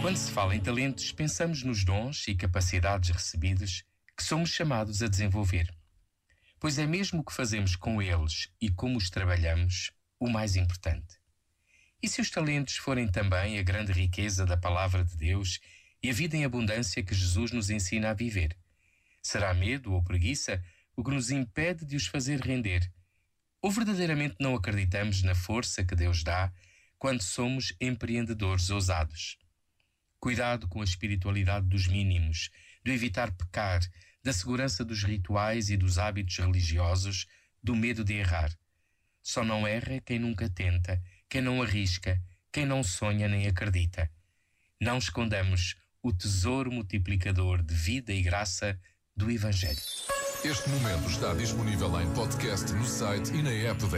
Quando se fala em talentos, pensamos nos dons e capacidades recebidos que somos chamados a desenvolver. Pois é mesmo o que fazemos com eles e como os trabalhamos o mais importante. E se os talentos forem também a grande riqueza da palavra de Deus e a vida em abundância que Jesus nos ensina a viver? Será medo ou preguiça o que nos impede de os fazer render? Ou verdadeiramente não acreditamos na força que Deus dá quando somos empreendedores ousados? Cuidado com a espiritualidade dos mínimos, do evitar pecar, da segurança dos rituais e dos hábitos religiosos, do medo de errar. Só não erra quem nunca tenta quem não arrisca, quem não sonha nem acredita. Não escondamos o tesouro multiplicador de vida e graça do Evangelho. Este momento está disponível em podcast no site e na app da